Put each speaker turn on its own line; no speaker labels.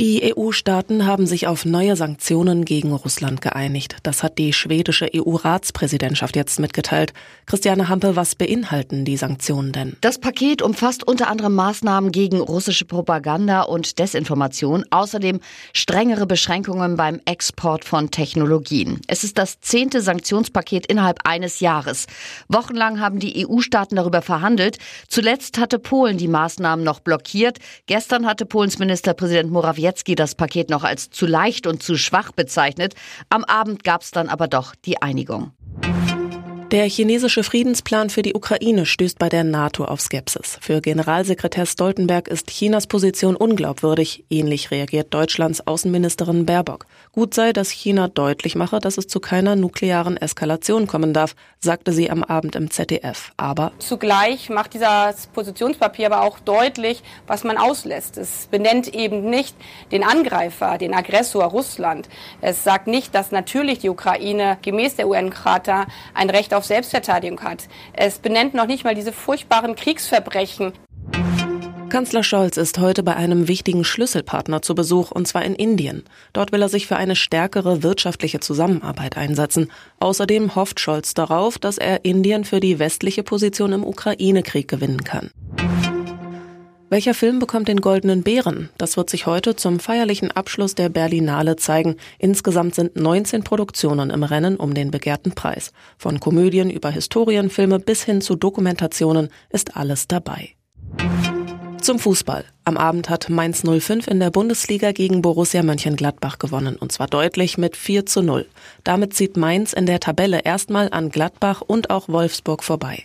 Die EU-Staaten haben sich auf neue Sanktionen gegen Russland geeinigt. Das hat die schwedische EU-Ratspräsidentschaft jetzt mitgeteilt. Christiane Hampe, was beinhalten die Sanktionen denn?
Das Paket umfasst unter anderem Maßnahmen gegen russische Propaganda und Desinformation, außerdem strengere Beschränkungen beim Export von Technologien. Es ist das zehnte Sanktionspaket innerhalb eines Jahres. Wochenlang haben die EU-Staaten darüber verhandelt. Zuletzt hatte Polen die Maßnahmen noch blockiert. Gestern hatte Polens Ministerpräsident Morawiecki Morawiecki das Paket noch als zu leicht und zu schwach bezeichnet. Am Abend gab es dann aber doch die Einigung.
Der chinesische Friedensplan für die Ukraine stößt bei der NATO auf Skepsis. Für Generalsekretär Stoltenberg ist Chinas Position unglaubwürdig. Ähnlich reagiert Deutschlands Außenministerin Baerbock. Gut sei, dass China deutlich mache, dass es zu keiner nuklearen Eskalation kommen darf, sagte sie am Abend im ZDF. Aber
zugleich macht dieses Positionspapier aber auch deutlich, was man auslässt. Es benennt eben nicht den Angreifer, den Aggressor Russland. Es sagt nicht, dass natürlich die Ukraine gemäß der UN-Charta ein Auf Selbstverteidigung hat. Es benennt noch nicht mal diese furchtbaren Kriegsverbrechen.
Kanzler Scholz ist heute bei einem wichtigen Schlüsselpartner zu Besuch, und zwar in Indien. Dort will er sich für eine stärkere wirtschaftliche Zusammenarbeit einsetzen. Außerdem hofft Scholz darauf, dass er Indien für die westliche Position im Ukraine-Krieg gewinnen kann. Welcher Film bekommt den Goldenen Bären? Das wird sich heute zum feierlichen Abschluss der Berlinale zeigen. Insgesamt sind 19 Produktionen im Rennen um den begehrten Preis. Von Komödien über Historienfilme bis hin zu Dokumentationen ist alles dabei. Zum Fußball. Am Abend hat Mainz 05 in der Bundesliga gegen Borussia Mönchengladbach gewonnen und zwar deutlich mit 4 zu 0. Damit zieht Mainz in der Tabelle erstmal an Gladbach und auch Wolfsburg vorbei.